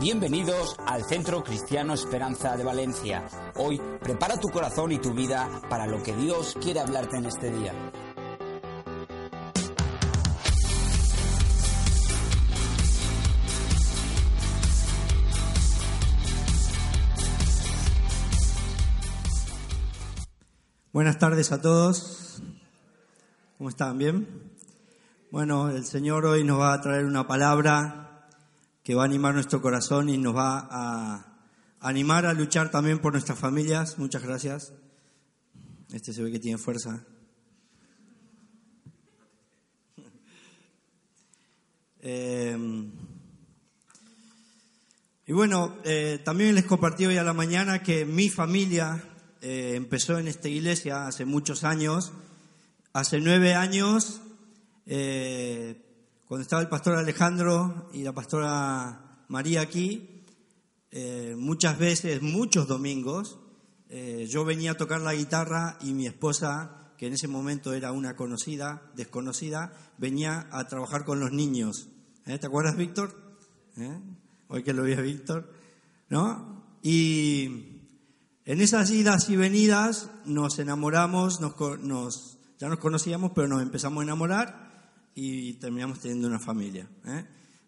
Bienvenidos al Centro Cristiano Esperanza de Valencia. Hoy prepara tu corazón y tu vida para lo que Dios quiere hablarte en este día. Buenas tardes a todos. ¿Cómo están? ¿Bien? Bueno, el Señor hoy nos va a traer una palabra que va a animar nuestro corazón y nos va a animar a luchar también por nuestras familias. Muchas gracias. Este se ve que tiene fuerza. Eh, y bueno, eh, también les compartí hoy a la mañana que mi familia eh, empezó en esta iglesia hace muchos años. Hace nueve años cuando estaba el pastor Alejandro y la pastora María aquí, eh, muchas veces, muchos domingos, eh, yo venía a tocar la guitarra y mi esposa, que en ese momento era una conocida, desconocida, venía a trabajar con los niños. ¿Eh? ¿Te acuerdas, Víctor? Hoy que lo vi a Víctor, ¿no? Y en esas idas y venidas nos enamoramos, nos, ya nos conocíamos, pero nos empezamos a enamorar y terminamos teniendo una familia. ¿eh?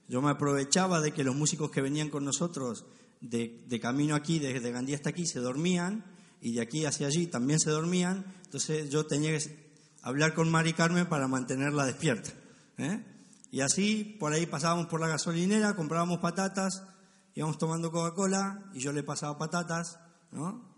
Yo me aprovechaba de que los músicos que venían con nosotros de, camino aquí, desde Gandía hasta aquí, se dormían y de aquí hacia allí también se dormían. Entonces yo tenía que hablar con Mari Carmen para mantenerla despierta. ¿eh? Y así por ahí pasábamos por la gasolinera, comprábamos patatas, íbamos tomando Coca-Cola y yo le pasaba patatas, ¿no?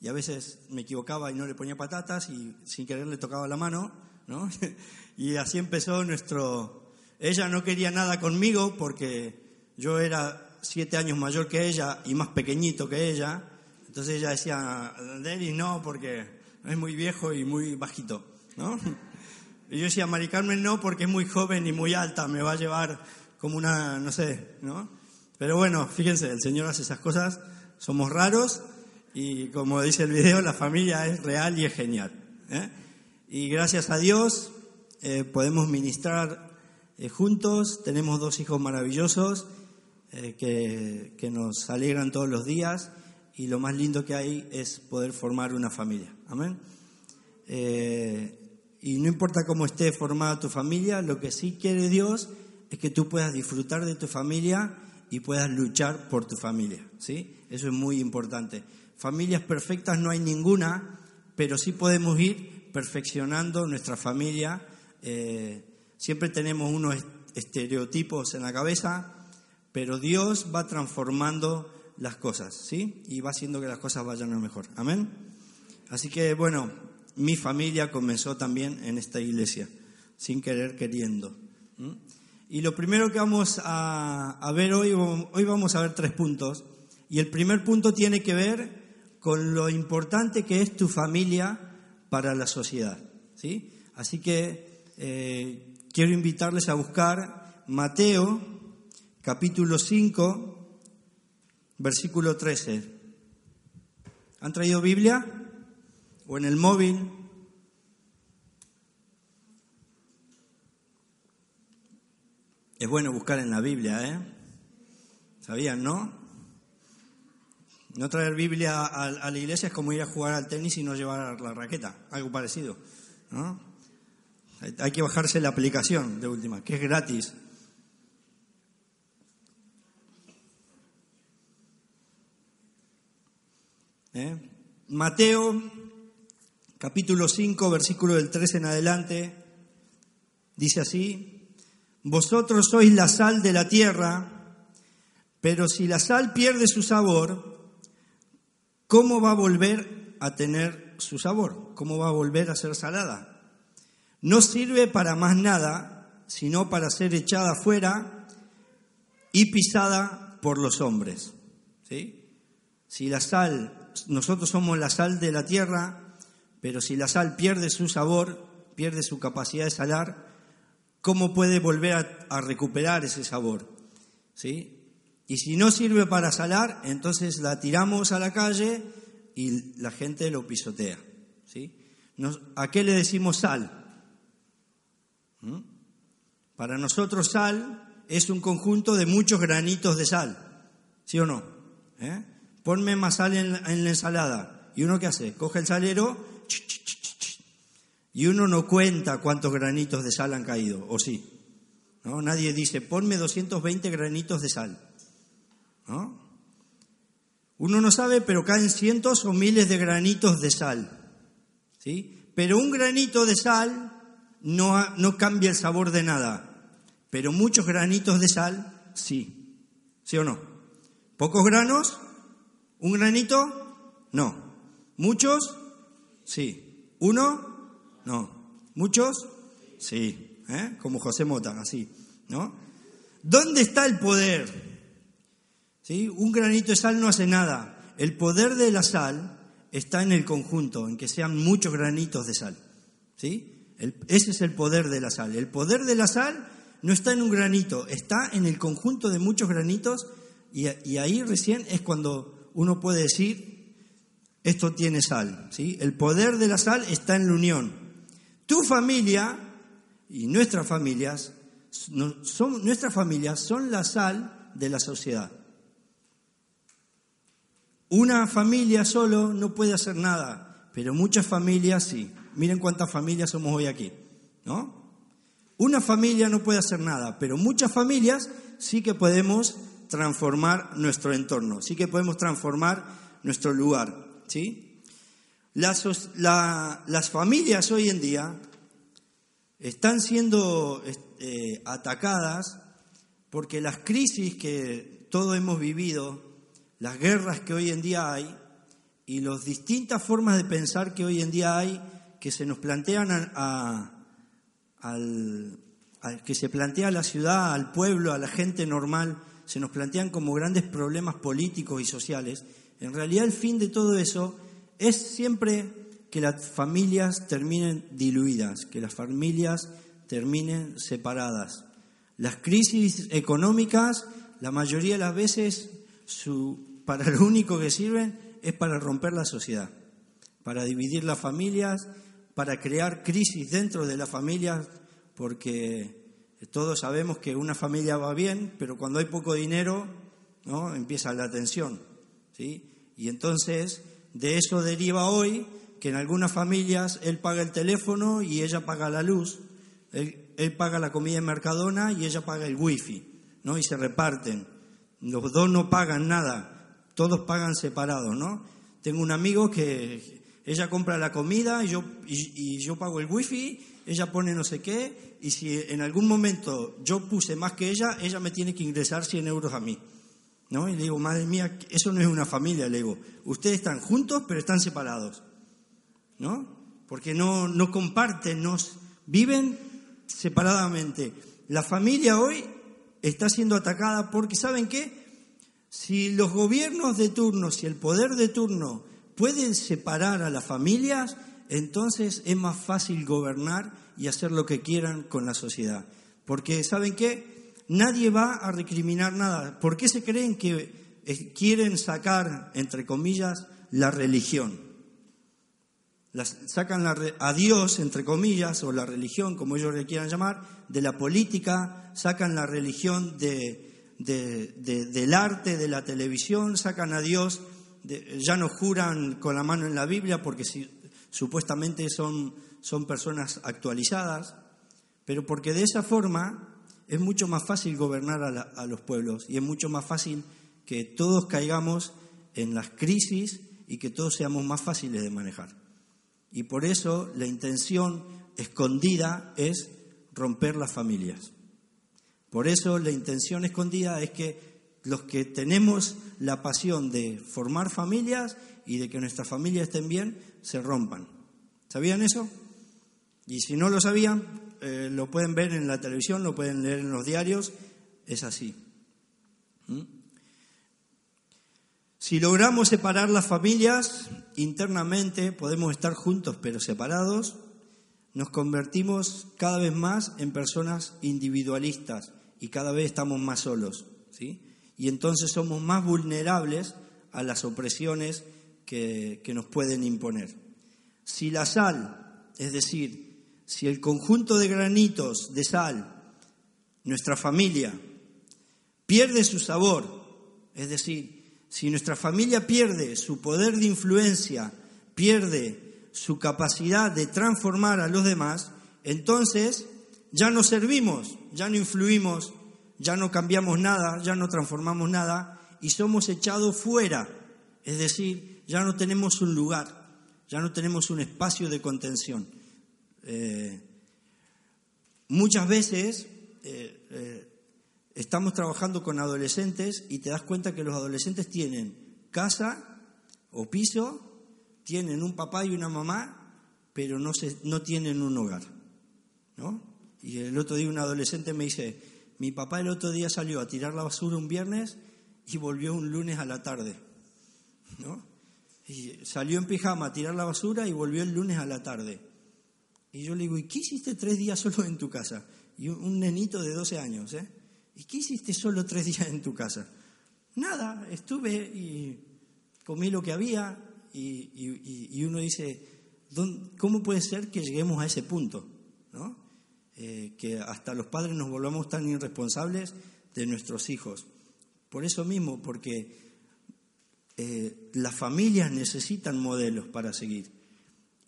Y a veces me equivocaba y no le ponía patatas y sin querer le tocaba la mano, ¿no? Y así empezó nuestro... Ella no quería nada conmigo porque yo era siete años mayor que ella y más pequeñito que ella. Entonces ella decía, Denis no, porque es muy viejo y muy bajito, ¿no? Y yo decía, Mari Carmen no, porque es muy joven y muy alta, me va a llevar como una, no sé, ¿no? Pero bueno, fíjense, el Señor hace esas cosas, somos raros y como dice el video, la familia es real y es genial. ¿eh? Y gracias a Dios eh, podemos ministrar eh, juntos, tenemos dos hijos maravillosos eh, que, nos alegran todos los días y lo más lindo que hay es poder formar una familia. Amén. y no importa cómo esté formada tu familia, lo que sí quiere Dios es que tú puedas disfrutar de tu familia y puedas luchar por tu familia. ¿sí? Eso es muy importante. Familias perfectas no hay ninguna, pero sí podemos ir perfeccionando nuestra familia eh, siempre tenemos unos estereotipos en la cabeza, pero Dios va transformando las cosas, ¿sí? Y va haciendo que las cosas vayan a mejor. Amén. Así que, bueno, mi familia comenzó también en esta iglesia, sin querer queriendo. Y lo primero que vamos a, ver hoy, hoy vamos a ver tres puntos. Y el primer punto tiene que ver con lo importante que es tu familia para la sociedad. ¿sí? Así que eh, quiero invitarles a buscar Mateo capítulo 5, versículo 13. ¿Han traído Biblia? ¿O en el móvil? Es bueno buscar en la Biblia, ¿eh? ¿Sabían, no? No traer Biblia a, la iglesia es como ir a jugar al tenis y no llevar la raqueta, algo parecido, ¿no? Hay que bajarse la aplicación de última, que es gratis. ¿Eh? Mateo, capítulo 5, versículo del 13 en adelante, dice así, vosotros sois la sal de la tierra, pero si la sal pierde su sabor, ¿cómo va a volver a tener su sabor? ¿Cómo va a volver a ser salada? No sirve para más nada, sino para ser echada fuera y pisada por los hombres. ¿sí? Si la sal, nosotros somos la sal de la tierra, pero si la sal pierde su sabor, pierde su capacidad de salar, ¿cómo puede volver a, recuperar ese sabor? ¿Sí? Y si no sirve para salar, entonces la tiramos a la calle y la gente lo pisotea. ¿sí? ¿A qué le decimos sal? Para nosotros sal es un conjunto de muchos granitos de sal, ¿sí o no? ¿Eh? Ponme más sal en la, en la ensalada. ¿Y uno qué hace? Coge el salero y uno no cuenta cuántos granitos de sal han caído, ¿o sí? ¿No? Nadie dice, ponme 220 granitos de sal. ¿No? Uno no sabe, pero caen cientos o miles de granitos de sal. ¿Sí? Pero un granito de sal no, no cambia el sabor de nada. Pero muchos granitos de sal, sí. ¿Sí o no? ¿Pocos granos? ¿Un granito? No. ¿Muchos? Sí. ¿Uno? No. ¿Muchos? Sí. ¿Eh? Como José Mota, así. ¿No? ¿Dónde está el poder? ¿Sí? Un granito de sal no hace nada. El poder de la sal está en el conjunto, en que sean muchos granitos de sal. ¿Sí? Ese es el poder de la sal. El poder de la sal no está en un granito, está en el conjunto de muchos granitos y, ahí recién es cuando uno puede decir, esto tiene sal. ¿sí? El poder de la sal está en la unión. Tu familia y nuestras familias, son, nuestras familias son la sal de la sociedad. Una familia solo no puede hacer nada, pero muchas familias sí. Miren cuántas familias somos hoy aquí, ¿no? Una familia no puede hacer nada, pero muchas familias sí que podemos transformar nuestro entorno, sí que podemos transformar nuestro lugar, ¿sí? Las, las familias hoy en día están siendo eh, atacadas porque las crisis que todos hemos vivido, las guerras que hoy en día hay y las distintas formas de pensar que hoy en día hay que se nos plantean a, al, que se plantea a la ciudad, al pueblo, a la gente normal, se nos plantean como grandes problemas políticos y sociales. En realidad el fin de todo eso es siempre que las familias terminen diluidas, que las familias terminen separadas. Las crisis económicas, la mayoría de las veces, su para lo único que sirven es para romper la sociedad, para dividir las familias, para crear crisis dentro de las familias, porque todos sabemos que una familia va bien, pero cuando hay poco dinero, ¿no? empieza la tensión. ¿sí? Y entonces de eso deriva hoy que en algunas familias él paga el teléfono y ella paga la luz, él, él paga la comida en Mercadona y ella paga el wifi, ¿no? y se reparten. Los dos no pagan nada, todos pagan separados, ¿no? Tengo un amigo que ella compra la comida y yo, y, yo pago el wifi, ella pone no sé qué, y si en algún momento yo puse más que ella, ella me tiene que ingresar 100 euros a mí. ¿No? Y le digo, madre mía, eso no es una familia, le digo. Ustedes están juntos, pero están separados. ¿No? Porque no, no comparten, no, viven separadamente. La familia hoy está siendo atacada porque, ¿saben qué? Si los gobiernos de turno, si el poder de turno pueden separar a las familias, entonces es más fácil gobernar y hacer lo que quieran con la sociedad. Porque, ¿saben qué? Nadie va a recriminar nada. ¿Por qué se creen que eh, quieren sacar, entre comillas, la religión? sacan a Dios, entre comillas, o la religión, como ellos le quieran llamar, de la política, sacan la religión de, del arte, de la televisión, sacan a Dios, ya no juran con la mano en la Biblia porque supuestamente son, son personas actualizadas, pero porque de esa forma es mucho más fácil gobernar a, a los pueblos y es mucho más fácil que todos caigamos en las crisis y que todos seamos más fáciles de manejar. Y por eso la intención escondida es romper las familias. Por eso la intención escondida es que los que tenemos la pasión de formar familias y de que nuestras familias estén bien, se rompan. ¿Sabían eso? Y si no lo sabían, eh, lo pueden ver en la televisión, lo pueden leer en los diarios, es así. ¿Mm? Si logramos separar las familias, internamente podemos estar juntos pero separados, nos convertimos cada vez más en personas individualistas y cada vez estamos más solos, ¿sí? Y entonces somos más vulnerables a las opresiones que, que nos pueden imponer. Si la sal, es decir, si el conjunto de granitos de sal nuestra familia pierde su sabor, es decir, si nuestra familia pierde su poder de influencia, pierde su capacidad de transformar a los demás, entonces ya no servimos, ya no influimos, ya no cambiamos nada, ya no transformamos nada y somos echados fuera. Es decir, ya no tenemos un lugar, ya no tenemos un espacio de contención. Eh, muchas veces eh, eh, estamos trabajando con adolescentes y te das cuenta que los adolescentes tienen casa o piso, tienen un papá y una mamá, pero no, se, no tienen un hogar. ¿no? Y el otro día un adolescente me dice, mi papá el otro día salió a tirar la basura un viernes y volvió un lunes a la tarde. ¿no? Y salió en pijama a tirar la basura y volvió el lunes a la tarde. Y yo le digo, ¿y qué hiciste tres días solo en tu casa? Y un nenito de 12 años, ¿eh? ¿Y qué hiciste solo tres días en tu casa? Nada, estuve y comí lo que había y, uno dice, ¿cómo puede ser que lleguemos a ese punto? ¿no? Eh, que hasta los padres nos volvamos tan irresponsables de nuestros hijos. Por eso mismo, porque eh, las familias necesitan modelos para seguir.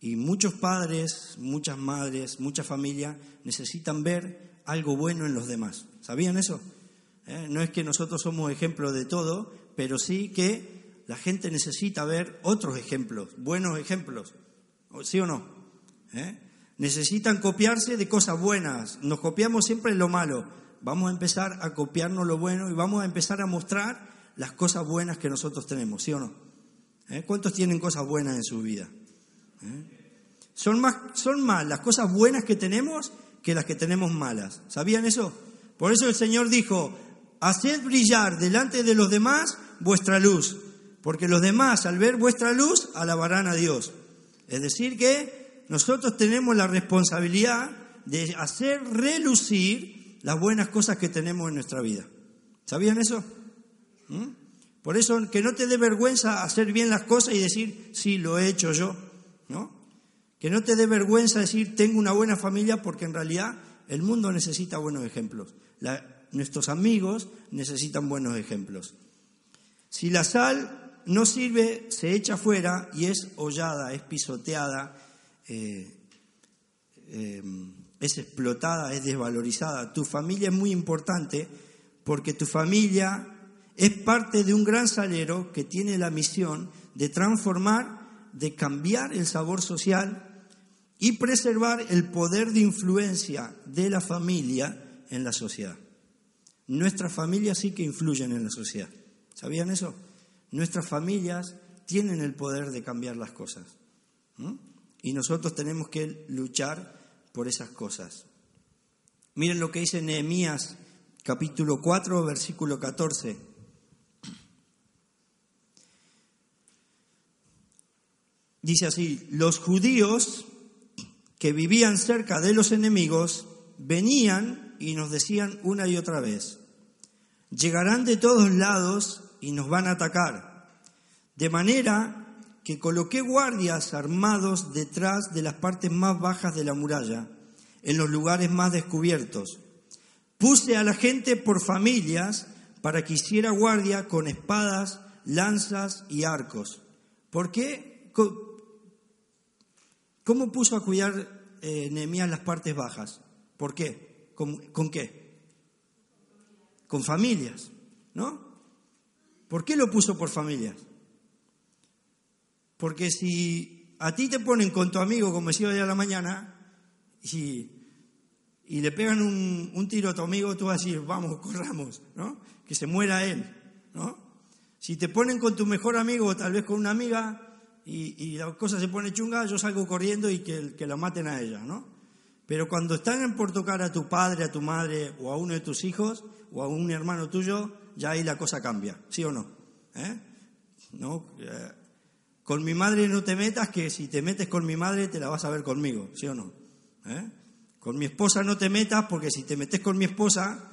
Y muchos padres, muchas madres, muchas familias necesitan ver algo bueno en los demás. ¿Sabían eso? Eh, no es que nosotros somos ejemplo de todo, pero sí que la gente necesita ver otros ejemplos, buenos ejemplos. ¿Sí o no? ¿Eh? Necesitan copiarse de cosas buenas. Nos copiamos siempre lo malo. Vamos a empezar a copiarnos lo bueno y vamos a empezar a mostrar las cosas buenas que nosotros tenemos, ¿sí o no? ¿Eh? ¿Cuántos tienen cosas buenas en su vida? ¿Eh? Son, más, son más las cosas buenas que tenemos que las que tenemos malas. ¿Sabían eso? Por eso el Señor dijo, haced brillar delante de los demás vuestra luz, porque los demás al ver vuestra luz alabarán a Dios. Es decir, que nosotros tenemos la responsabilidad de hacer relucir las buenas cosas que tenemos en nuestra vida. ¿Sabían eso? ¿Mm? Por eso, que no te dé vergüenza hacer bien las cosas y decir, sí, lo he hecho yo, ¿no? Que no te dé vergüenza decir, tengo una buena familia, porque en realidad el mundo necesita buenos ejemplos. nuestros amigos necesitan buenos ejemplos. Si la sal no sirve, se echa fuera y es hollada, es pisoteada, eh, eh, es explotada, es desvalorizada. Tu familia es muy importante porque tu familia es parte de un gran salero que tiene la misión de transformar, de cambiar el sabor social y preservar el poder de influencia de la familia en la sociedad. Nuestras familias sí que influyen en la sociedad. ¿Sabían eso? Nuestras familias tienen el poder de cambiar las cosas. Y nosotros tenemos que luchar por esas cosas. Miren lo que dice Nehemías capítulo 4, versículo 14. Dice así, los judíos que vivían cerca de los enemigos venían y nos decían una y otra vez, llegarán de todos lados y nos van a atacar. De manera que coloqué guardias armados detrás de las partes más bajas de la muralla, en los lugares más descubiertos. Puse a la gente por familias para que hiciera guardia con espadas, lanzas y arcos. ¿Por qué? ¿Cómo puso a cuidar eh, Nehemías las partes bajas? ¿Por qué? ¿Con, qué? Con familias, ¿no? ¿Por qué lo puso por familias? Porque si a ti te ponen con tu amigo, como decía hoy a la mañana, y, y le pegan un, un, tiro a tu amigo, tú vas a decir, vamos, corramos, ¿no? Que se muera él, ¿no? Si te ponen con tu mejor amigo tal vez con una amiga, y, la cosa se pone chunga, yo salgo corriendo y que, que la maten a ella, ¿no? Pero cuando están por tocar a tu padre, a tu madre o a uno de tus hijos o a un hermano tuyo, ya ahí la cosa cambia, ¿sí o no? ¿Eh? ¿No? Eh, con mi madre no te metas, que si te metes con mi madre te la vas a ver conmigo, ¿sí o no? ¿Eh? Con mi esposa no te metas, porque si te metes con mi esposa,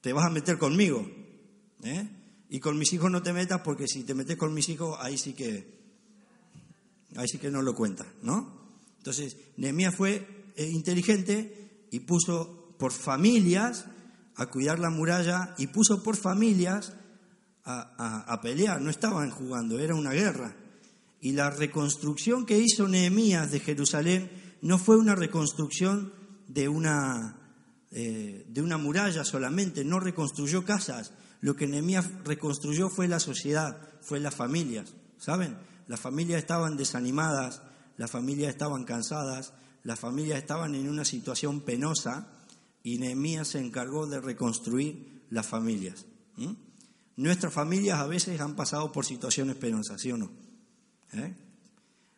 te vas a meter conmigo. ¿eh? Y con mis hijos no te metas, porque si te metes con mis hijos, ahí sí que Ahí sí que no lo cuenta, ¿no? Entonces, Nehemías fue eh, inteligente y puso por familias a cuidar la muralla y puso por familias a, pelear, no estaban jugando, era una guerra. Y la reconstrucción que hizo Nehemías de Jerusalén no fue una reconstrucción de una, eh, de una muralla solamente, no reconstruyó casas. Lo que Nehemías reconstruyó fue la sociedad, fue las familias. ¿Saben? Las familias estaban desanimadas, las familias estaban cansadas, las familias estaban en una situación penosa y Nehemías se encargó de reconstruir las familias. Nuestras familias a veces han pasado por situaciones penosas, ¿sí o no? ¿Eh?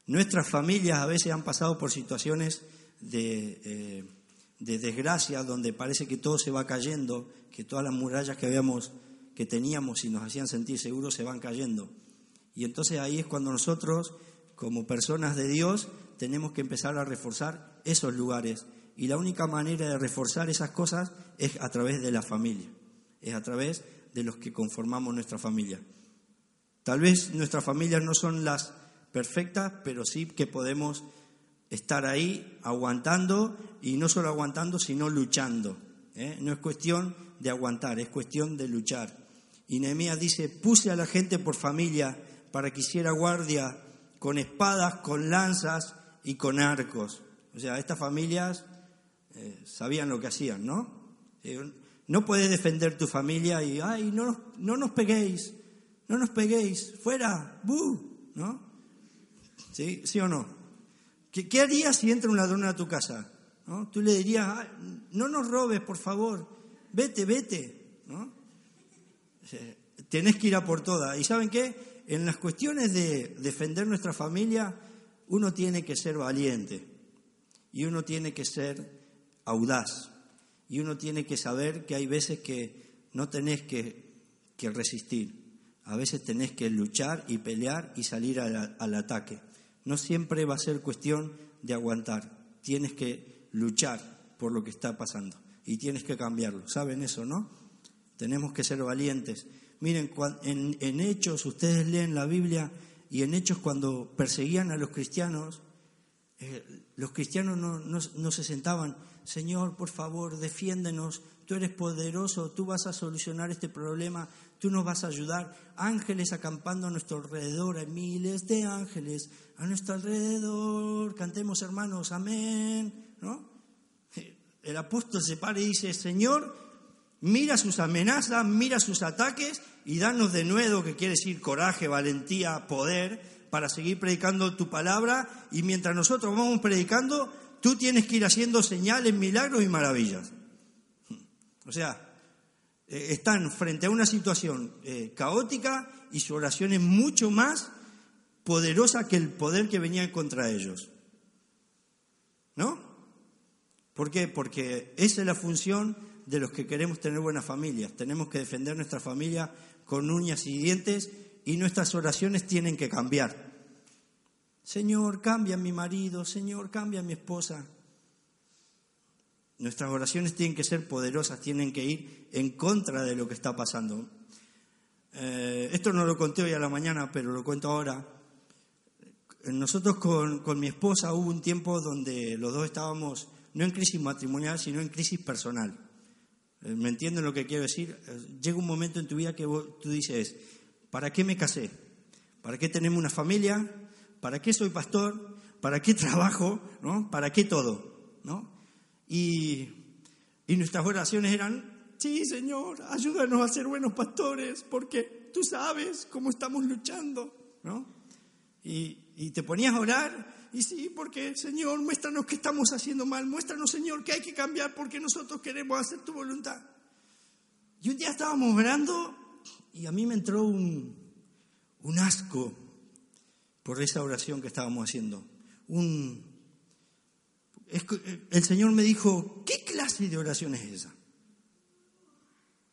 Nuestras familias a veces han pasado por situaciones de, eh, de, desgracia donde parece que todo se va cayendo, que todas las murallas que habíamos, que teníamos y nos hacían sentir seguros se van cayendo. Y entonces ahí es cuando nosotros, como personas de Dios, tenemos que empezar a reforzar esos lugares. Y la única manera de reforzar esas cosas es a través de la familia, es a través de los que conformamos nuestra familia. Tal vez nuestras familias no son las perfectas, pero sí que podemos estar ahí aguantando y no solo aguantando, sino luchando. ¿eh? No es cuestión de aguantar, es cuestión de luchar. Y Nehemías dice, puse a la gente por familia para que hiciera guardia con espadas, con lanzas y con arcos. O sea, estas familias eh, sabían lo que hacían, ¿no? Eh, no puedes defender tu familia y, ay, no, no nos peguéis, no nos peguéis, fuera, bu, ¿no? ¿Sí, ¿Sí o no? ¿Qué, ¿Qué, harías si entra un ladrón a tu casa? ¿No? Tú le dirías, no nos robes, por favor, vete, vete, ¿no? Tienes que ir a por todas. ¿Y saben qué? En las cuestiones de defender nuestra familia, uno tiene que ser valiente y uno tiene que ser audaz. Y uno tiene que saber que hay veces que no tenés que, resistir, a veces tenés que luchar y pelear y salir al, ataque. No siempre va a ser cuestión de aguantar, tienes que luchar por lo que está pasando y tienes que cambiarlo. ¿Saben eso, no? Tenemos que ser valientes. Miren, en, Hechos, ustedes leen la Biblia y en Hechos cuando perseguían a los cristianos, eh, los cristianos no se sentaban Señor, por favor, defiéndenos, tú eres poderoso, tú vas a solucionar este problema, tú nos vas a ayudar. Ángeles acampando a nuestro alrededor, hay miles de ángeles a nuestro alrededor. Cantemos, hermanos, amén. ¿No? El apóstol se para y dice, Señor, mira sus amenazas, mira sus ataques y danos de nuevo, que quiere decir coraje, valentía, poder, para seguir predicando tu palabra. Y mientras nosotros vamos predicando, tú tienes que ir haciendo señales, milagros y maravillas. O sea, eh, están frente a una situación eh, caótica y su oración es mucho más poderosa que el poder que venía contra ellos. ¿No? ¿Por qué? Porque esa es la función de los que queremos tener buenas familias. Tenemos que defender nuestra familia con uñas y dientes y nuestras oraciones tienen que cambiar. Señor, cambia a mi marido, Señor, cambia a mi esposa. Nuestras oraciones tienen que ser poderosas, tienen que ir en contra de lo que está pasando. Eh, esto no lo conté hoy a la mañana, pero lo cuento ahora. Nosotros con, con, mi esposa hubo un tiempo donde los dos estábamos no en crisis matrimonial, sino en crisis personal. Eh, ¿Me entienden lo que quiero decir? Eh, llega un momento en tu vida que tú dices, ¿para qué me casé? ¿Para qué tenemos una familia? ¿Para qué soy pastor? ¿Para qué trabajo? ¿No? ¿Para qué todo? ¿No? Y, nuestras oraciones eran, sí, Señor, ayúdanos a ser buenos pastores, porque tú sabes cómo estamos luchando, ¿no? Y, y te ponías a orar, y sí, porque, Señor, muéstranos qué estamos haciendo mal, muéstranos, Señor, que hay que cambiar porque nosotros queremos hacer tu voluntad. Y un día estábamos orando y a mí me entró un, un asco por esa oración que estábamos haciendo. Un, el Señor me dijo, ¿qué clase de oración es esa?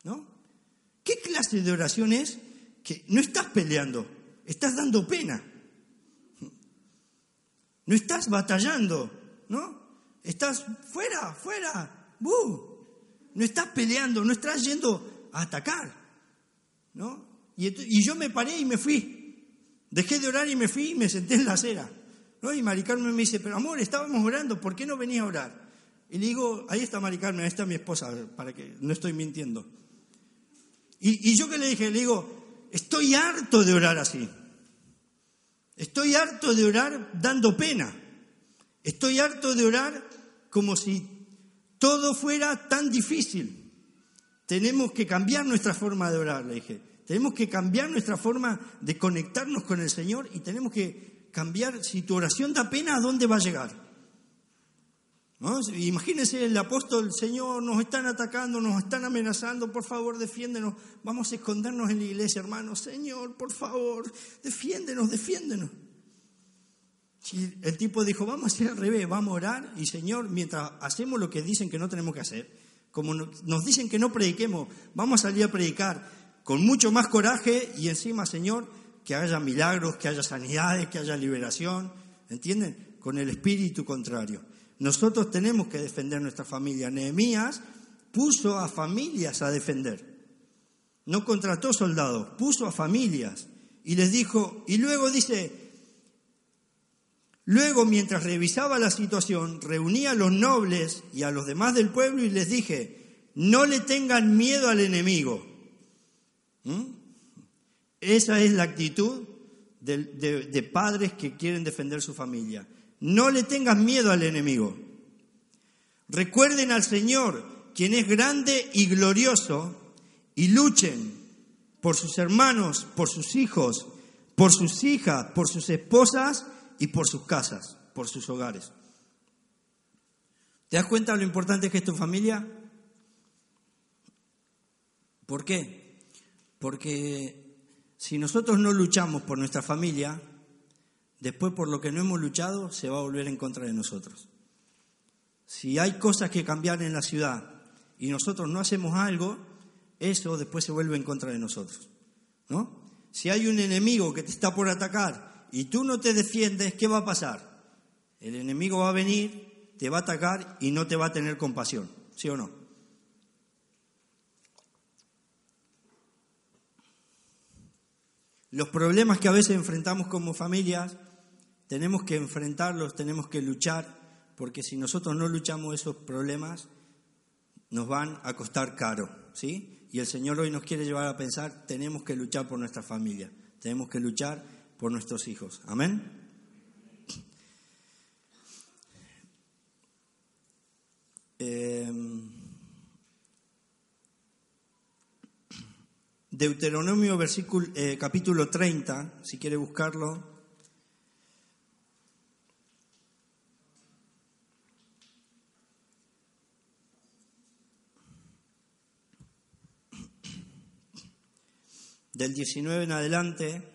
¿No? ¿Qué clase de oración es que no estás peleando, estás dando pena? No estás batallando, ¿no? Estás fuera, fuera, ¡bu! No estás peleando, no estás yendo a atacar, ¿no? Y yo me paré y me fui. Dejé de orar y me fui y me senté en la acera. ¿no? Y Mari Carmen me dice, pero amor, estábamos orando, ¿por qué no venía a orar? Y le digo, ahí está Mari Carmen, ahí está mi esposa, para que no estoy mintiendo. Y, y yo que le dije, le digo, estoy harto de orar así. Estoy harto de orar dando pena. Estoy harto de orar como si todo fuera tan difícil. Tenemos que cambiar nuestra forma de orar, le dije. Tenemos que cambiar nuestra forma de conectarnos con el Señor y tenemos que cambiar, si tu oración da pena, ¿a dónde va a llegar? Imagínense el apóstol, Señor, nos están atacando, nos están amenazando, por favor, defiéndenos. Vamos a escondernos en la iglesia, hermanos. Señor, por favor, defiéndenos, defiéndenos. el tipo dijo, vamos a hacer al revés, vamos a orar y Señor, mientras hacemos lo que dicen que no tenemos que hacer, como nos dicen que no prediquemos, vamos a salir a predicar con mucho más coraje y encima, Señor, que haya milagros, que haya sanidades, que haya liberación, ¿entienden? Con el espíritu contrario. Nosotros tenemos que defender nuestra familia. Nehemías puso a familias a defender. No contrató soldados, puso a familias. Y les dijo, y luego dice, luego mientras revisaba la situación, reunía a los nobles y a los demás del pueblo y les dije, no le tengan miedo al enemigo. ¿Mm? Esa es la actitud de, de padres que quieren defender su familia. No le tengas miedo al enemigo. Recuerden al Señor, quien es grande y glorioso, y luchen por sus hermanos, por sus hijos, por sus hijas, por sus esposas y por sus casas, por sus hogares. ¿Te das cuenta lo importante que es tu familia? ¿Por qué? Porque si nosotros no luchamos por nuestra familia, después por lo que no hemos luchado se va a volver en contra de nosotros. Si hay cosas que cambiar en la ciudad y nosotros no hacemos algo, eso después se vuelve en contra de nosotros. ¿no? Si hay un enemigo que te está por atacar y tú no te defiendes, ¿qué va a pasar? El enemigo va a venir, te va a atacar y no te va a tener compasión, ¿sí o no? Los problemas que a veces enfrentamos como familias tenemos que enfrentarlos, tenemos que luchar, porque si nosotros no luchamos esos problemas, nos van a costar caro, ¿sí? Y el Señor hoy nos quiere llevar a pensar, tenemos que luchar por nuestra familia, tenemos que luchar por nuestros hijos. Amén. Em, Deuteronomio versículo, eh, capítulo 30, si quiere buscarlo. del 19 en adelante,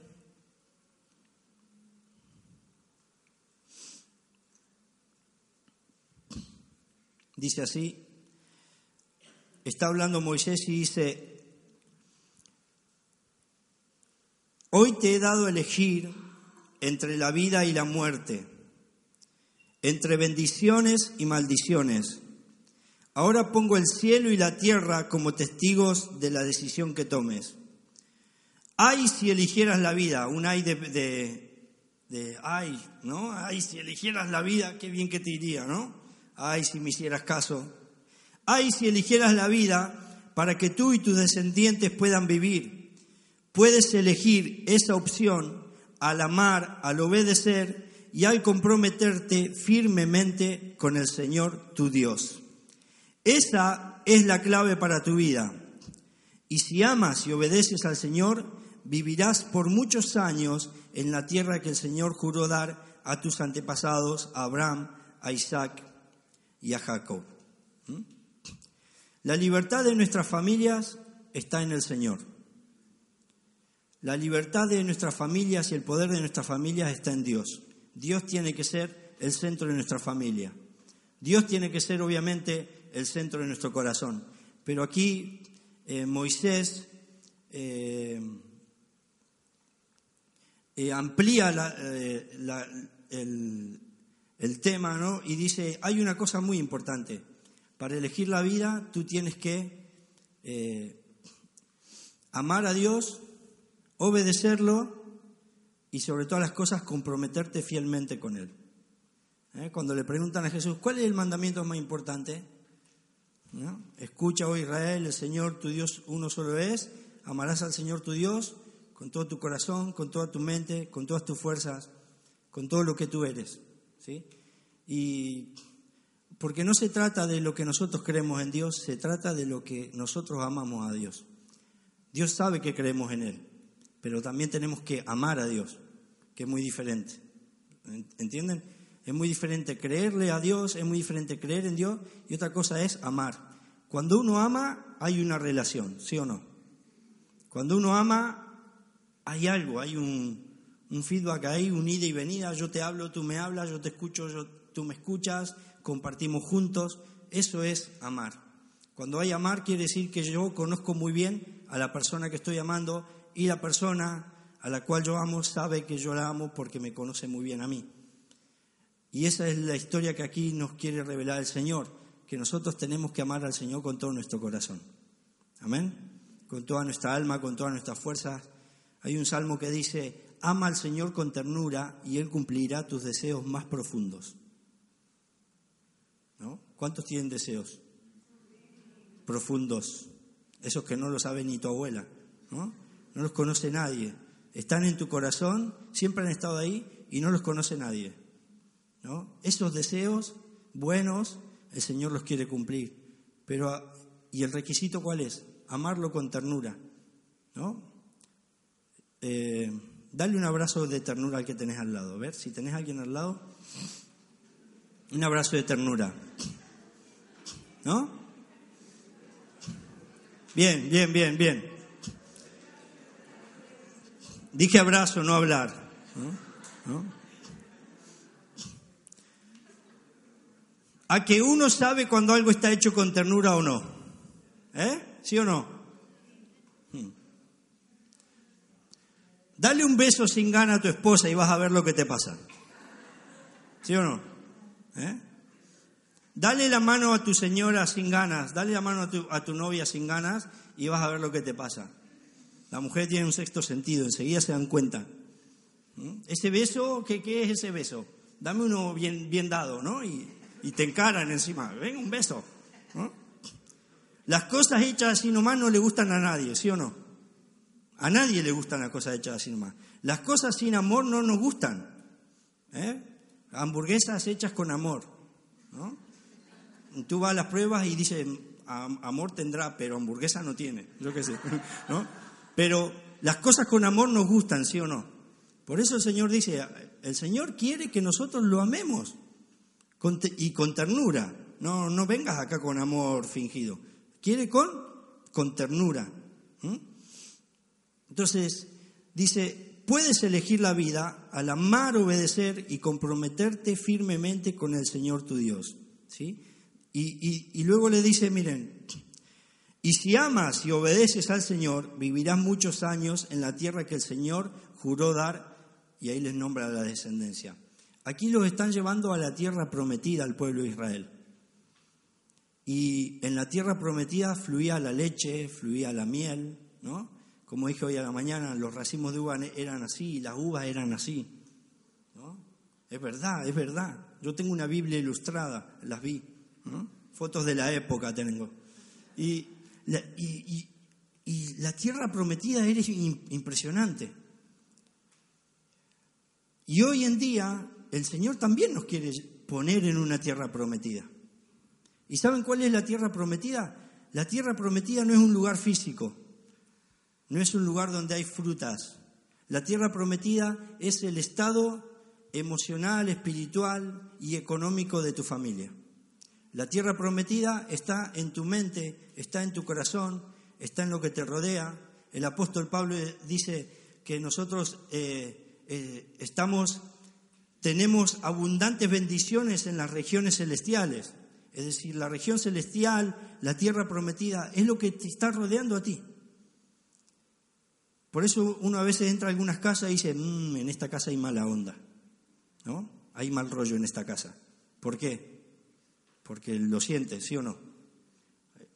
dice así, está hablando Moisés y dice, hoy te he dado a elegir entre la vida y la muerte, entre bendiciones y maldiciones. Ahora pongo el cielo y la tierra como testigos de la decisión que tomes. Ay si eligieras la vida, un ay de, de, ay, ¿no? Ay si eligieras la vida, qué bien que te iría, ¿no? Ay si me hicieras caso. Ay si eligieras la vida para que tú y tus descendientes puedan vivir. Puedes elegir esa opción al amar, al obedecer y al comprometerte firmemente con el Señor tu Dios. Esa es la clave para tu vida. Y si amas y obedeces al Señor, vivirás por muchos años en la tierra que el Señor juró dar a tus antepasados, a Abraham, a Isaac y a Jacob. ¿Mm? La libertad de nuestras familias está en el Señor. La libertad de nuestras familias y el poder de nuestras familias está en Dios. Dios tiene que ser el centro de nuestra familia. Dios tiene que ser obviamente el centro de nuestro corazón. Pero aquí eh, Moisés eh, eh, amplía el, tema y dice, hay una cosa muy importante. Para elegir la vida tú tienes que amar a Dios, obedecerlo y sobre todas las cosas comprometerte fielmente con Él. ¿Eh? Cuando le preguntan a Jesús, ¿cuál es el mandamiento más importante? Escucha, oh Israel, el Señor tu Dios uno solo es, amarás al Señor tu Dios con todo tu corazón, con toda tu mente, con todas tus fuerzas, con todo lo que tú eres. ¿sí? Y porque no se trata de lo que nosotros creemos en Dios, se trata de lo que nosotros amamos a Dios. Dios sabe que creemos en Él, pero también tenemos que amar a Dios, que es muy diferente. ¿Entienden? Es muy diferente creerle a Dios, es muy diferente creer en Dios y otra cosa es amar. Cuando uno ama, hay una relación, ¿sí o no? Cuando uno ama, hay algo, hay un, feedback ahí, un ida y venida, yo te hablo, tú me hablas, yo te escucho, tú me escuchas, compartimos juntos, eso es amar. Cuando hay amar quiere decir que yo conozco muy bien a la persona que estoy amando y la persona a la cual yo amo sabe que yo la amo porque me conoce muy bien a mí. Y esa es la historia que aquí nos quiere revelar el Señor, que nosotros tenemos que amar al Señor con todo nuestro corazón. Amén. Con toda nuestra alma, con todas nuestras fuerzas. Hay un salmo que dice, ama al Señor con ternura y Él cumplirá tus deseos más profundos. ¿No? ¿Cuántos tienen deseos? Profundos. Esos que no lo sabe ni tu abuela. ¿no? No los conoce nadie. Están en tu corazón, siempre han estado ahí y no los conoce nadie. Esos deseos buenos, el Señor los quiere cumplir. Pero, ¿y el requisito cuál es? Amarlo con ternura. ¿no? Eh, dale un abrazo de ternura al que tenés al lado. A ver, si tenés a alguien al lado, un abrazo de ternura. ¿No? Bien, bien, bien, bien. Dije abrazo, no hablar. A que uno sabe cuando algo está hecho con ternura o no. ¿Eh? ¿Sí o no? Hmm. Dale un beso sin gana a tu esposa y vas a ver lo que te pasa. ¿Sí o no? ¿Eh? Dale la mano a tu señora sin ganas, dale la mano a tu, a tu novia sin ganas y vas a ver lo que te pasa. La mujer tiene un sexto sentido, enseguida se dan cuenta. ¿Mm? ¿Ese beso? ¿qué, ¿Qué es ese beso? Dame uno bien, bien dado, ¿no? Y y te encaran encima. Ven, un beso. Las cosas hechas así nomás no le gustan a nadie, ¿sí o no? A nadie le gustan las cosas hechas así nomás. Las cosas sin amor no nos gustan. ¿eh? Hamburguesas hechas con amor. ¿no? Tú vas a las pruebas y dices, amor tendrá, pero hamburguesa no tiene. Yo qué sé. ¿no? Pero las cosas con amor nos gustan, ¿sí o no? Por eso el Señor dice, el Señor quiere que nosotros lo amemos y con ternura. No, no vengas acá con amor fingido. Quiere con, con ternura. Entonces, dice, puedes elegir la vida al amar, obedecer y comprometerte firmemente con el Señor tu Dios. ¿sí? Y, y luego le dice, miren, y si amas y obedeces al Señor, vivirás muchos años en la tierra que el Señor juró dar, y ahí les nombra la descendencia. Aquí los están llevando a la tierra prometida al pueblo de Israel. Y en la tierra prometida fluía la leche, fluía la miel, ¿no? Como dije hoy a la mañana, los racimos de uva eran así, las uvas eran así. ¿no? Es verdad, es verdad. Yo tengo una Biblia ilustrada, las vi. Fotos de la época tengo. Y la, y la tierra prometida era impresionante. Y hoy en día el Señor también nos quiere poner en una tierra prometida. ¿Y saben cuál es la tierra prometida? La tierra prometida no es un lugar físico, no es un lugar donde hay frutas. La tierra prometida es el estado emocional, espiritual y económico de tu familia. La tierra prometida está en tu mente, está en tu corazón, está en lo que te rodea. El apóstol Pablo dice que nosotros eh, eh, estamos tenemos abundantes bendiciones en las regiones celestiales. Es decir, la región celestial, la tierra prometida, es lo que te está rodeando a ti. Por eso uno a veces entra a algunas casas y dice, mm, en esta casa hay mala onda, ¿no? Hay mal rollo en esta casa. ¿Por qué? Porque lo sientes, ¿sí o no?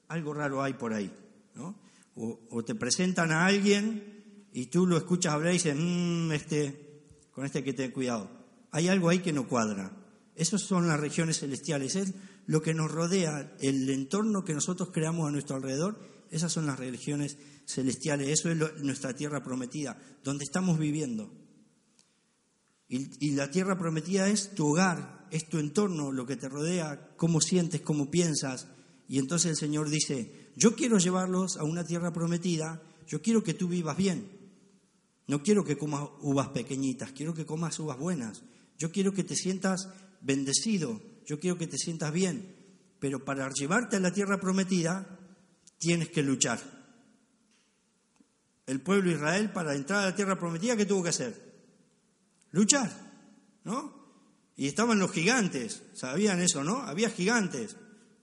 Algo raro hay por ahí, ¿no? O, te presentan a alguien y tú lo escuchas hablar y dices, mm, este, con este hay que tener cuidado hay algo ahí que no cuadra. Esas son las regiones celestiales, es lo que nos rodea, el entorno que nosotros creamos a nuestro alrededor, esas son las regiones celestiales, eso es nuestra tierra prometida, donde estamos viviendo. Y, y, la tierra prometida es tu hogar, es tu entorno, lo que te rodea, cómo sientes, cómo piensas. Y entonces el Señor dice, yo quiero llevarlos a una tierra prometida, yo quiero que tú vivas bien. No quiero que comas uvas pequeñitas, quiero que comas uvas buenas. Yo quiero que te sientas bendecido, yo quiero que te sientas bien. Pero para llevarte a la tierra prometida, tienes que luchar. El pueblo de Israel, para entrar a la tierra prometida, ¿qué tuvo que hacer? Luchar, ¿no? Y estaban los gigantes, sabían eso, ¿no? Había gigantes,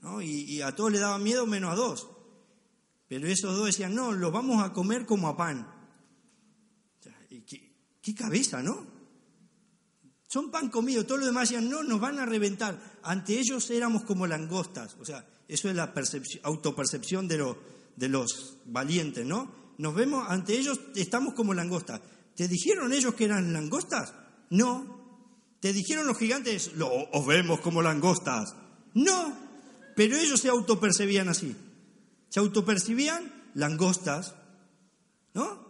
¿no? Y, a todos le daban miedo menos a dos. Pero esos dos decían, no, los vamos a comer como a pan. ¿Qué, qué cabeza, no? Son pan comido, todos los demás decían, no, nos van a reventar. Ante ellos éramos como langostas, o sea, eso es la autopercepción de, de los valientes, ¿no? Nos vemos, ante ellos estamos como langostas. ¿Te dijeron ellos que eran langostas? No. ¿Te dijeron los gigantes, lo, os vemos como langostas? No. Pero ellos se autopercibían así. Se autopercibían langostas, ¿no?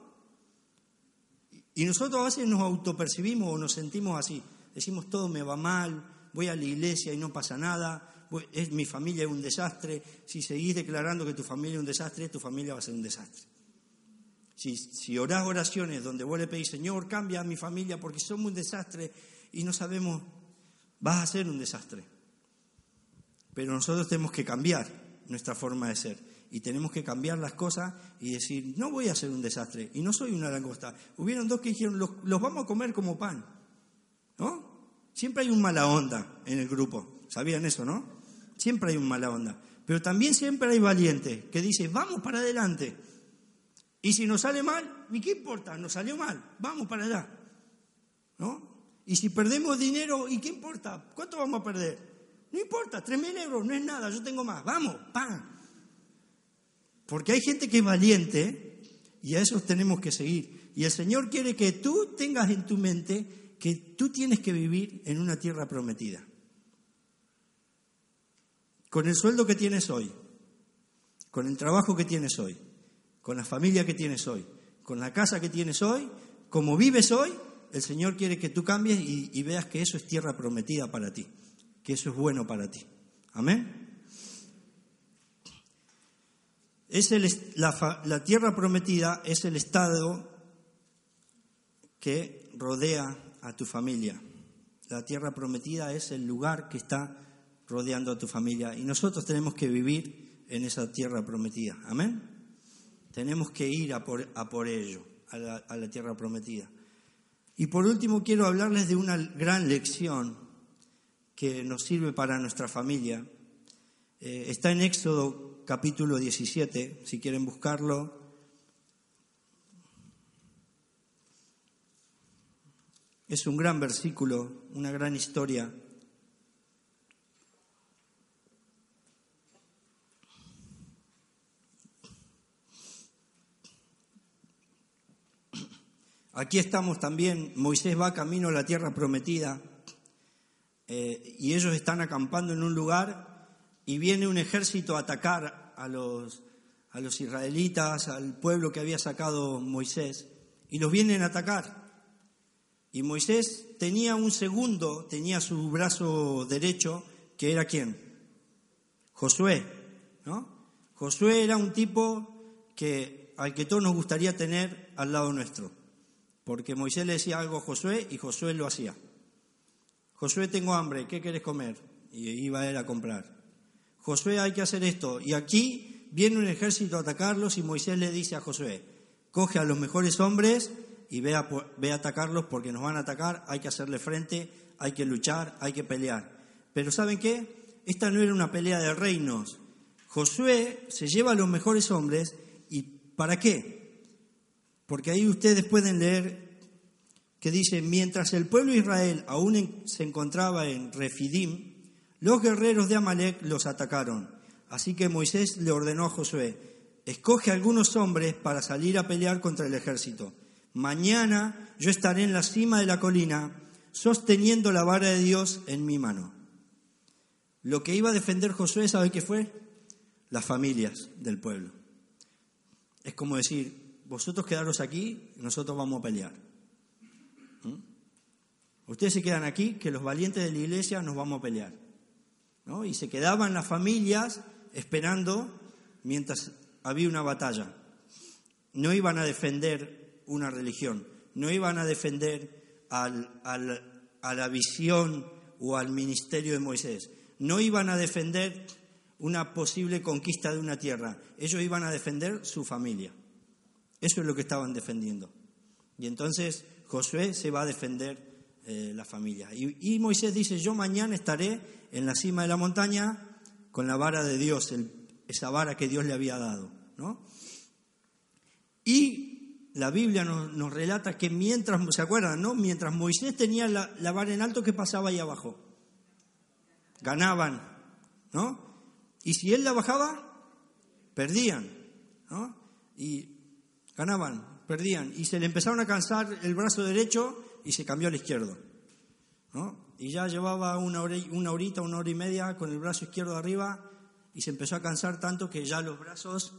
Y nosotros a veces nos autopercibimos o nos sentimos así. Decimos, todo me va mal, voy a la iglesia y no pasa nada, es, mi familia es un desastre. Si seguís declarando que tu familia es un desastre, tu familia va a ser un desastre. Si, si orás oraciones donde vos le pedís, Señor, cambia a mi familia porque somos un desastre y no sabemos, vas a ser un desastre. Pero nosotros tenemos que cambiar nuestra forma de ser y tenemos que cambiar las cosas y decir, no voy a ser un desastre y no soy una langosta. Hubieron dos que dijeron, los, vamos a comer como pan. ¿No? Siempre hay un mala onda en el grupo. ¿Sabían eso, no? Siempre hay un mala onda. Pero también siempre hay valientes que dicen, vamos para adelante. Y si nos sale mal, ni qué importa, nos salió mal, vamos para allá. ¿No? Y si perdemos dinero, ¿y qué importa? ¿Cuánto vamos a perder? No importa, tres mil euros no es nada, yo tengo más, vamos, ¡pam! Porque hay gente que es valiente y a esos tenemos que seguir. Y el Señor quiere que tú tengas en tu mente que tú tienes que vivir en una tierra prometida. Con el sueldo que tienes hoy, con el trabajo que tienes hoy, con la familia que tienes hoy, con la casa que tienes hoy, como vives hoy, el Señor quiere que tú cambies y, veas que eso es tierra prometida para ti, que eso es bueno para ti. Amén. Es la, la tierra prometida es el estado que rodea a tu familia. La tierra prometida es el lugar que está rodeando a tu familia y nosotros tenemos que vivir en esa tierra prometida. Amén. Tenemos que ir a por, a por ello, a la, tierra prometida. Y por último quiero hablarles de una gran lección que nos sirve para nuestra familia. Eh, está en Éxodo capítulo 17, si quieren buscarlo. Es un gran versículo, una gran historia. Aquí estamos también, Moisés va camino a la tierra prometida eh, y ellos están acampando en un lugar y viene un ejército a atacar a los, a los israelitas, al pueblo que había sacado Moisés, y los vienen a atacar. Y Moisés tenía un segundo, tenía su brazo derecho, que era quién? Josué, ¿no? Josué era un tipo que, al que todos nos gustaría tener al lado nuestro. Porque Moisés le decía algo a Josué y Josué lo hacía. Josué, tengo hambre, ¿qué quieres comer? Y iba él a comprar. Josué, hay que hacer esto. Y aquí viene un ejército a atacarlos y Moisés le dice a Josué, coge a los mejores hombres y ve a, ve a atacarlos porque nos van a atacar, hay que hacerle frente, hay que luchar, hay que pelear. Pero ¿saben qué? Esta no era una pelea de reinos. Josué se lleva a los mejores hombres y ¿para qué? Porque ahí ustedes pueden leer que dice, mientras el pueblo de Israel aún se encontraba en Refidim, los guerreros de Amalek los atacaron. Así que Moisés le ordenó a Josué, escoge algunos hombres para salir a pelear contra el ejército. Mañana yo estaré en la cima de la colina, sosteniendo la vara de Dios en mi mano. Lo que iba a defender Josué, ¿sabe qué fue? Las familias del pueblo. Es como decir, vosotros quedaros aquí, nosotros vamos a pelear. ¿Mm? Ustedes se quedan aquí, que los valientes de la iglesia nos vamos a pelear. ¿No? Y se quedaban las familias esperando mientras había una batalla. No iban a defender una religión, no iban a defender a la visión o al ministerio de Moisés, no iban a defender una posible conquista de una tierra, ellos iban a defender su familia. Eso es lo que estaban defendiendo. Y entonces Josué se va a defender eh, la familia. Y, Moisés dice, yo mañana estaré en la cima de la montaña con la vara de Dios, esa vara que Dios le había dado. ¿no? Y la Biblia nos, relata que mientras, ¿se acuerdan? No? Mientras Moisés tenía la, la vara en alto, ¿qué pasaba ahí abajo? Ganaban, ¿no? Y si él la bajaba, perdían, ¿no? Y ganaban, perdían. Y se le empezaron a cansar el brazo derecho y se cambió al izquierdo, ¿no? Y ya llevaba una, una horita, una hora y media con el brazo izquierdo arriba y se empezó a cansar tanto que ya los brazos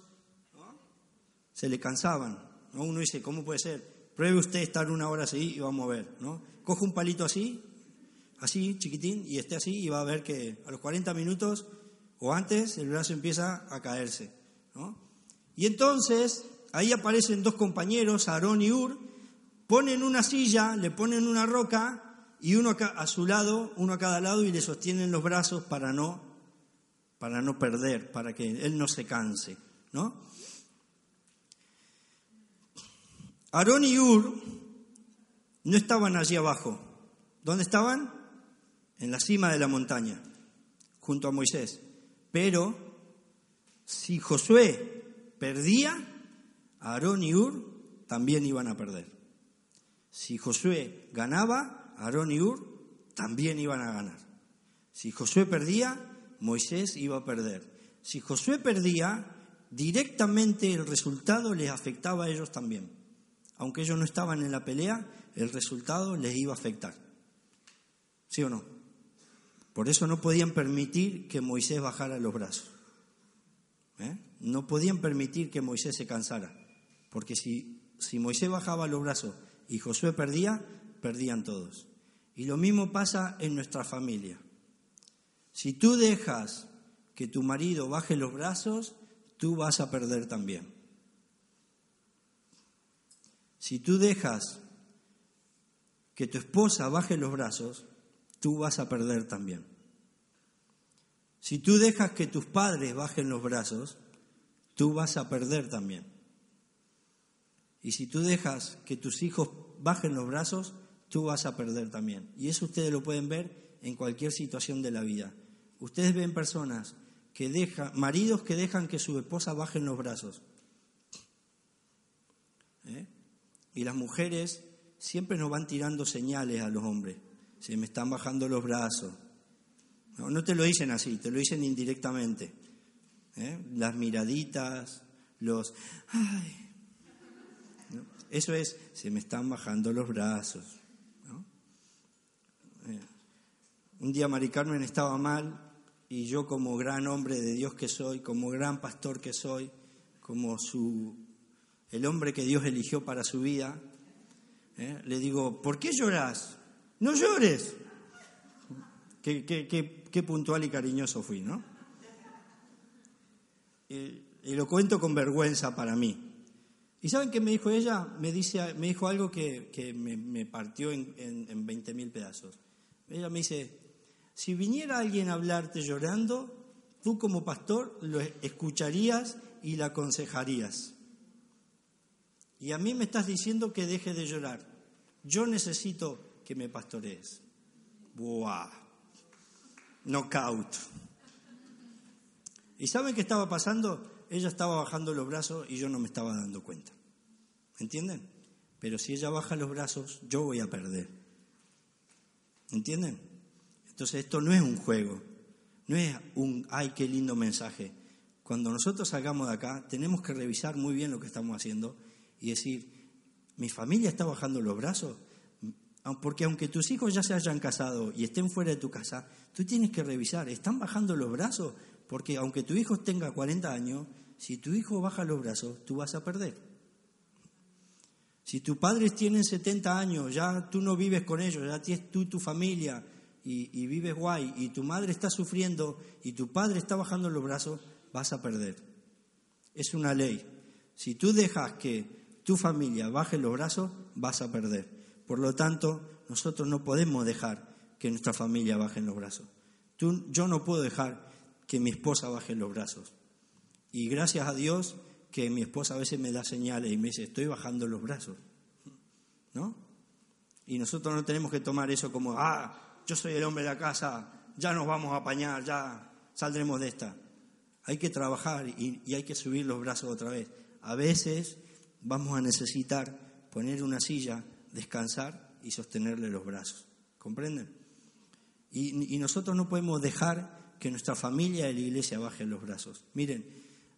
se le cansaban. ¿no? Uno dice, ¿cómo puede ser? Pruebe usted estar una hora así y vamos a ver. ¿no? Coge un palito así, así, chiquitín, y esté así y va a ver que a los 40 minutos o antes el brazo empieza a caerse. ¿no? Y entonces ahí aparecen dos compañeros, Aarón y Ur, ponen una silla, le ponen una roca y uno a su lado, uno a cada lado y le sostienen los brazos para no, para no perder, para que él no se canse. ¿no? Aarón y Ur no estaban allí abajo. ¿Dónde estaban? En la cima de la montaña, junto a Moisés. Pero si Josué perdía, Aarón y Ur también iban a perder. Si Josué ganaba, Aarón y Ur también iban a ganar. Si Josué perdía, Moisés iba a perder. Si Josué perdía, directamente el resultado les afectaba a ellos también aunque ellos no estaban en la pelea, el resultado les iba a afectar. ¿Sí o no? Por eso no podían permitir que Moisés bajara los brazos. ¿Eh? No podían permitir que Moisés se cansara. Porque si, si Moisés bajaba los brazos y Josué perdía, perdían todos. Y lo mismo pasa en nuestra familia. Si tú dejas que tu marido baje los brazos, tú vas a perder también. Si tú dejas que tu esposa baje los brazos, tú vas a perder también. Si tú dejas que tus padres bajen los brazos, tú vas a perder también. Y si tú dejas que tus hijos bajen los brazos, tú vas a perder también. Y eso ustedes lo pueden ver en cualquier situación de la vida. Ustedes ven personas que dejan, maridos que dejan que su esposa bajen los brazos. ¿Eh? Y las mujeres siempre nos van tirando señales a los hombres. Se me están bajando los brazos. No, te lo dicen así, te lo dicen indirectamente. ¿eh? Las miraditas, los... Ay. Eso es, se me están bajando los brazos. Eh, un día Mari Carmen estaba mal y yo como gran hombre de Dios que soy, como gran pastor que soy, como su el hombre que Dios eligió para su vida, ¿eh? le digo, ¿por qué lloras? No llores. Qué, qué, puntual y cariñoso fui, ¿no? Y, lo cuento con vergüenza para mí. ¿Y saben qué me dijo ella? Me, dice, me dijo algo que, me, partió en, en, 20 mil pedazos. Ella me dice, si viniera alguien a hablarte llorando, tú como pastor lo escucharías y la aconsejarías. Y a mí me estás diciendo que deje de llorar. Yo necesito que me pastorees. ¡Buah! Knockout. ¿Y saben qué estaba pasando? Ella estaba bajando los brazos y yo no me estaba dando cuenta. ¿Entienden? Pero si ella baja los brazos, yo voy a perder. ¿Entienden? Entonces esto no es un juego, no es un, ay, qué lindo mensaje. Cuando nosotros salgamos de acá, tenemos que revisar muy bien lo que estamos haciendo y decir, mi familia está bajando los brazos, Porque aunque tus hijos ya se hayan casado y estén fuera de tu casa, tú tienes que revisar, ¿están bajando los brazos? Porque aunque tu hijo tenga 40 años, si tu hijo baja los brazos, tú vas a perder. Si tus padres tienen 70 años, ya tú no vives con ellos, ya tienes tú tu familia y, vives guay, y tu madre está sufriendo y tu padre está bajando los brazos, vas a perder. Es una ley. Si tú dejas que tu familia baje los brazos, vas a perder. Por lo tanto, nosotros no podemos dejar que nuestra familia baje los brazos. Tú, yo no puedo dejar que mi esposa baje los brazos. Y gracias a Dios que mi esposa a veces me da señales y me dice, estoy bajando los brazos. ¿No? Y nosotros no tenemos que tomar eso como, ah, yo soy el hombre de la casa, ya nos vamos a apañar, ya saldremos de esta. Hay que trabajar y, y hay que subir los brazos otra vez. A veces vamos a necesitar poner una silla, descansar y sostenerle los brazos. ¿Comprenden? Y, y nosotros no podemos dejar que nuestra familia y la iglesia bajen los brazos. Miren,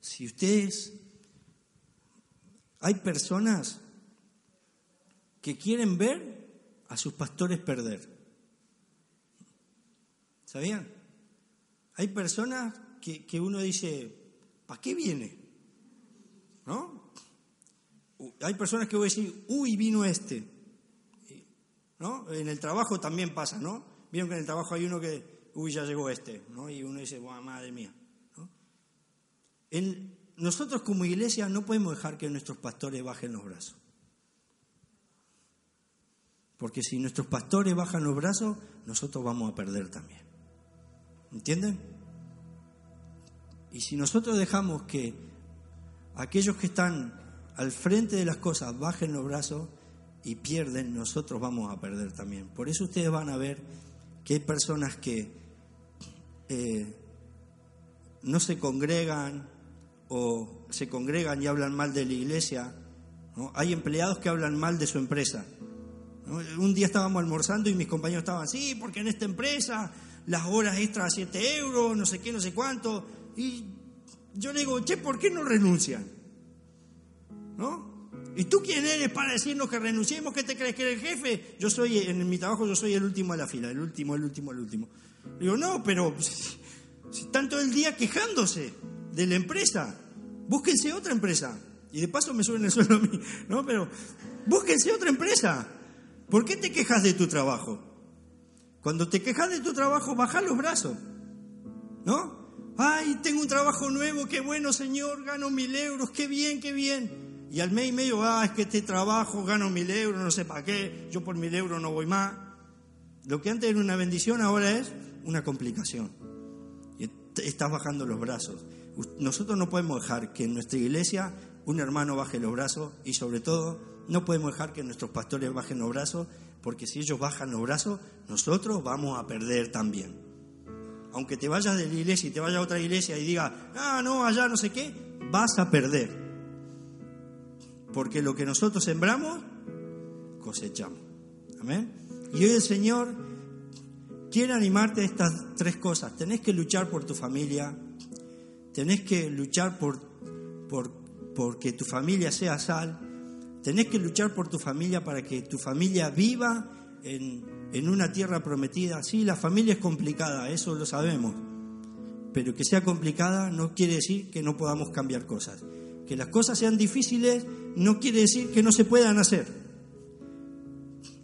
si ustedes, hay personas que quieren ver a sus pastores perder. ¿Sabían? Hay personas que, que uno dice, ¿para qué viene? ¿No? Hay personas que voy a decir, uy, vino este. ¿No? En el trabajo también pasa, ¿no? Vieron que en el trabajo hay uno que, uy, ya llegó este, ¿no? Y uno dice, madre mía. nosotros como iglesia no podemos dejar que nuestros pastores bajen los brazos. Porque si nuestros pastores bajan los brazos, nosotros vamos a perder también. ¿Entienden? Y si nosotros dejamos que aquellos que están al frente de las cosas bajen los brazos y pierden, nosotros vamos a perder también. Por eso ustedes van a ver que hay personas que eh, no se congregan o se congregan y hablan mal de la iglesia. Hay empleados que hablan mal de su empresa. Un día estábamos almorzando y mis compañeros estaban, sí, porque en esta empresa las horas extras a 7 euros, no sé qué, no sé cuánto. Y yo le digo, che, ¿por qué no renuncian? ¿No? ¿Y tú quién eres para decirnos que renunciemos? ¿Qué te crees que eres el jefe? Yo soy, en mi trabajo yo soy el último de la fila, el último, el último, el último. Digo, no, pero si están todo el día quejándose de la empresa, búsquense otra empresa. Y de paso me suben el sueldo a mí, ¿no? Pero búsquense otra empresa. ¿Por qué te quejas de tu trabajo? Cuando te quejas de tu trabajo, baja los brazos, ¿no? Ay, tengo un trabajo nuevo, qué bueno, Señor, gano mil euros, qué bien, qué bien. Y al mes y medio, ah, es que este trabajo gano mil euros, no sé para qué, yo por mil euros no voy más. Lo que antes era una bendición ahora es una complicación. Estás bajando los brazos. Nosotros no podemos dejar que en nuestra iglesia un hermano baje los brazos y sobre todo no podemos dejar que nuestros pastores bajen los brazos porque si ellos bajan los brazos, nosotros vamos a perder también. Aunque te vayas de la iglesia y te vayas a otra iglesia y digas, ah, no, allá no sé qué, vas a perder. Porque lo que nosotros sembramos, cosechamos. Amén. Y hoy el Señor quiere animarte a estas tres cosas. Tenés que luchar por tu familia, tenés que luchar por, por, que tu familia sea sal, tenés que luchar por tu familia para que tu familia viva en, en una tierra prometida. Sí, la familia es complicada, eso lo sabemos, pero que sea complicada no quiere decir que no podamos cambiar cosas. Que las cosas sean difíciles no quiere decir que no se puedan hacer.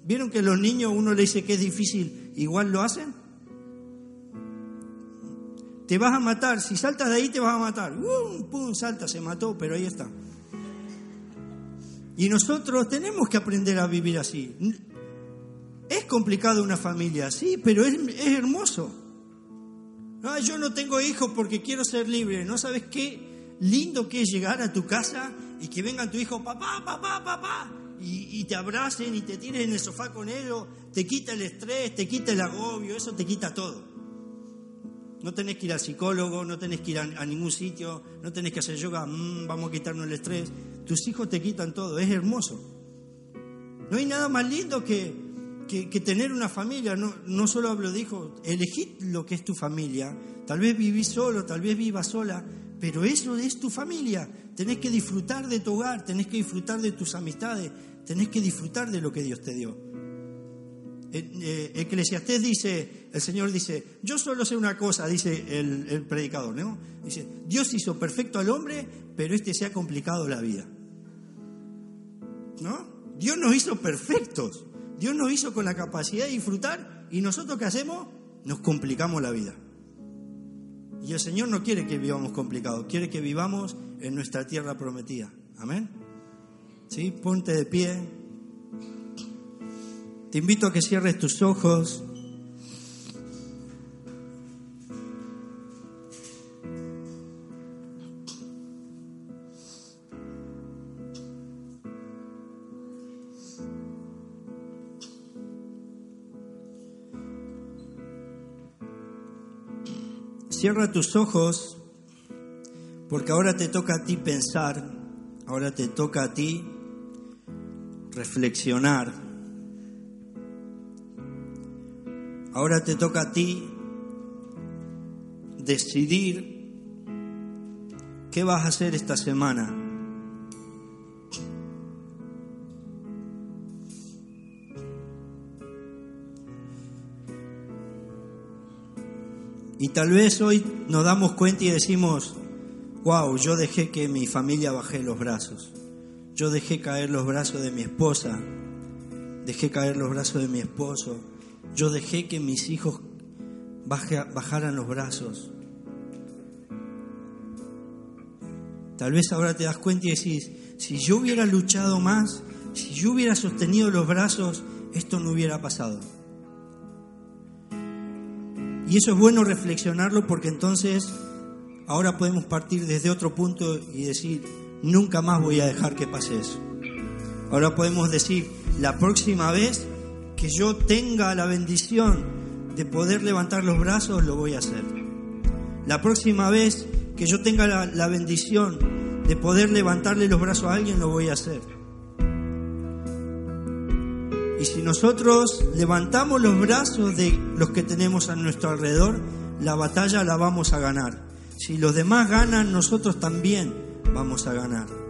¿Vieron que los niños uno le dice que es difícil, igual lo hacen? Te vas a matar, si saltas de ahí te vas a matar. ¡Pum! ¡Pum! Salta, se mató, pero ahí está. Y nosotros tenemos que aprender a vivir así. Es complicado una familia, sí, pero es, hermoso. No, yo no tengo hijos porque quiero ser libre. ¿No sabes qué? lindo que es llegar a tu casa y que venga tu hijo, papá, papá, papá, y, te abracen y te tiren en el sofá con ellos, te quita el estrés, te quita el agobio, eso te quita todo. No tenés que ir al psicólogo, no tenés que ir a, ningún sitio, no tenés que hacer yoga, mm, vamos a quitarnos el estrés. Tus hijos te quitan todo, es hermoso. No hay nada más lindo que, que, tener una familia. No, no solo hablo de hijos, elegí lo que es tu familia. Tal vez vivís solo, tal vez vivas sola, pero eso es tu familia. Tenés que disfrutar de tu hogar, tenés que disfrutar de tus amistades, tenés que disfrutar de lo que Dios te dio. Eh, Eclesiastés dice, el Señor dice, yo solo sé una cosa, dice el, predicador, ¿no? Dice, Dios hizo perfecto al hombre, pero este se ha complicado la vida. ¿No? Dios nos hizo perfectos. Dios nos hizo con la capacidad de disfrutar y nosotros qué hacemos? Nos complicamos la vida. Y el Señor no quiere que vivamos complicados, quiere que vivamos en nuestra tierra prometida. Amén. ¿Sí? Ponte de pie. Te invito a que cierres tus ojos. Cierra tus ojos porque ahora te toca a ti pensar, ahora te toca a ti reflexionar, ahora te toca a ti decidir qué vas a hacer esta semana. Y tal vez hoy nos damos cuenta y decimos, wow, yo dejé que mi familia baje los brazos. Yo dejé caer los brazos de mi esposa. Dejé caer los brazos de mi esposo. Yo dejé que mis hijos bajaran los brazos. Tal vez ahora te das cuenta y decís, si yo hubiera luchado más, si yo hubiera sostenido los brazos, esto no hubiera pasado. Y eso es bueno reflexionarlo porque entonces ahora podemos partir desde otro punto y decir, nunca más voy a dejar que pase eso. Ahora podemos decir, la próxima vez que yo tenga la bendición de poder levantar los brazos, lo voy a hacer. La próxima vez que yo tenga la, la bendición de poder levantarle los brazos a alguien, lo voy a hacer. Si nosotros levantamos los brazos de los que tenemos a nuestro alrededor, la batalla la vamos a ganar. Si los demás ganan, nosotros también vamos a ganar.